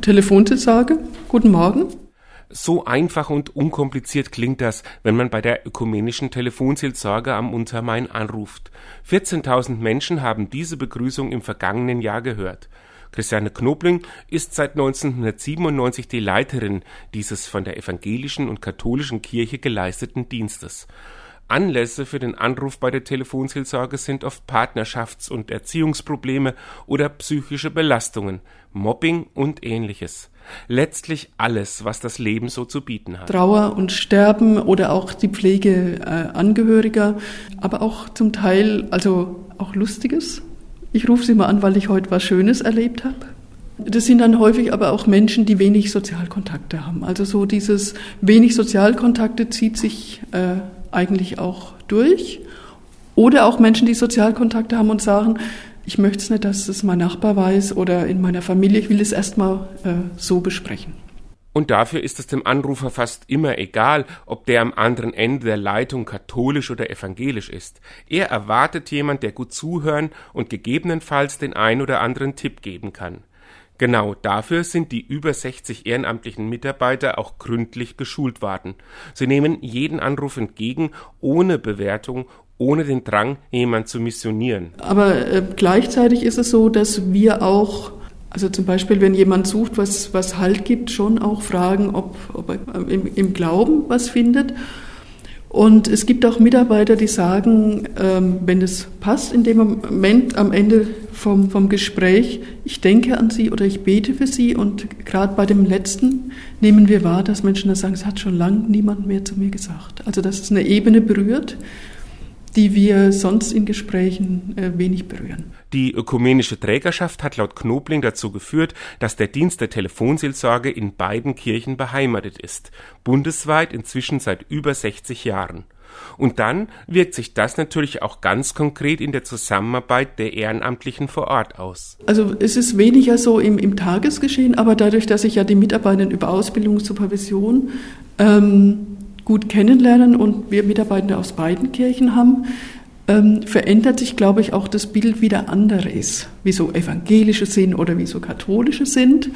Telefonzusage, guten Morgen. So einfach und unkompliziert klingt das, wenn man bei der ökumenischen Telefonseelsorge am Untermain anruft. 14.000 Menschen haben diese Begrüßung im vergangenen Jahr gehört. Christiane Knobling ist seit 1997 die Leiterin dieses von der evangelischen und katholischen Kirche geleisteten Dienstes. Anlässe für den Anruf bei der Telefonseelsorge sind oft Partnerschafts- und Erziehungsprobleme oder psychische Belastungen, Mobbing und ähnliches. Letztlich alles, was das Leben so zu bieten hat. Trauer und Sterben oder auch die Pflege äh, Angehöriger, aber auch zum Teil also auch Lustiges. Ich rufe sie mal an, weil ich heute was Schönes erlebt habe. Das sind dann häufig aber auch Menschen, die wenig Sozialkontakte haben. Also so dieses wenig Sozialkontakte zieht sich äh, eigentlich auch durch. Oder auch Menschen, die Sozialkontakte haben und sagen, ich möchte es nicht, dass es mein Nachbar weiß oder in meiner Familie, ich will es erstmal äh, so besprechen. Und dafür ist es dem Anrufer fast immer egal, ob der am anderen Ende der Leitung katholisch oder evangelisch ist. Er erwartet jemand, der gut zuhören und gegebenenfalls den ein oder anderen Tipp geben kann. Genau dafür sind die über 60 ehrenamtlichen Mitarbeiter auch gründlich geschult worden. Sie nehmen jeden Anruf entgegen, ohne Bewertung, ohne den Drang, jemand zu missionieren. Aber äh, gleichzeitig ist es so, dass wir auch, also zum Beispiel, wenn jemand sucht, was, was Halt gibt, schon auch fragen, ob, ob er im, im Glauben was findet. Und es gibt auch Mitarbeiter, die sagen, ähm, wenn es passt, in dem Moment am Ende vom, vom Gespräch, ich denke an Sie oder ich bete für Sie. Und gerade bei dem letzten nehmen wir wahr, dass Menschen da sagen, es hat schon lange niemand mehr zu mir gesagt. Also dass es eine Ebene berührt, die wir sonst in Gesprächen äh, wenig berühren. Die ökumenische Trägerschaft hat laut Knobling dazu geführt, dass der Dienst der Telefonseelsorge in beiden Kirchen beheimatet ist, bundesweit inzwischen seit über 60 Jahren. Und dann wirkt sich das natürlich auch ganz konkret in der Zusammenarbeit der Ehrenamtlichen vor Ort aus. Also es ist weniger so im, im Tagesgeschehen, aber dadurch, dass ich ja die Mitarbeiter über Ausbildung Supervision ähm, gut kennenlernen und wir Mitarbeiter aus beiden Kirchen haben, ähm, verändert sich, glaube ich, auch das Bild, wie der andere ist, wie so evangelische sind oder wie so katholische sind.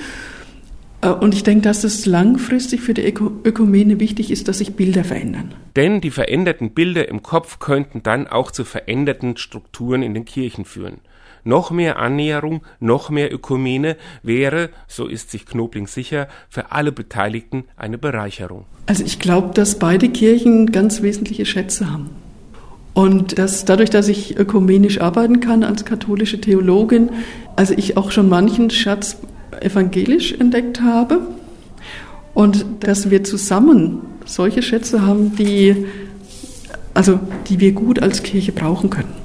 Äh, und ich denke, dass es langfristig für die Ökumene wichtig ist, dass sich Bilder verändern. Denn die veränderten Bilder im Kopf könnten dann auch zu veränderten Strukturen in den Kirchen führen. Noch mehr Annäherung, noch mehr Ökumene wäre, so ist sich Knobling sicher, für alle Beteiligten eine Bereicherung. Also ich glaube, dass beide Kirchen ganz wesentliche Schätze haben. Und dass dadurch, dass ich ökumenisch arbeiten kann als katholische Theologin, also ich auch schon manchen Schatz evangelisch entdeckt habe und dass wir zusammen solche Schätze haben, die, also, die wir gut als Kirche brauchen können.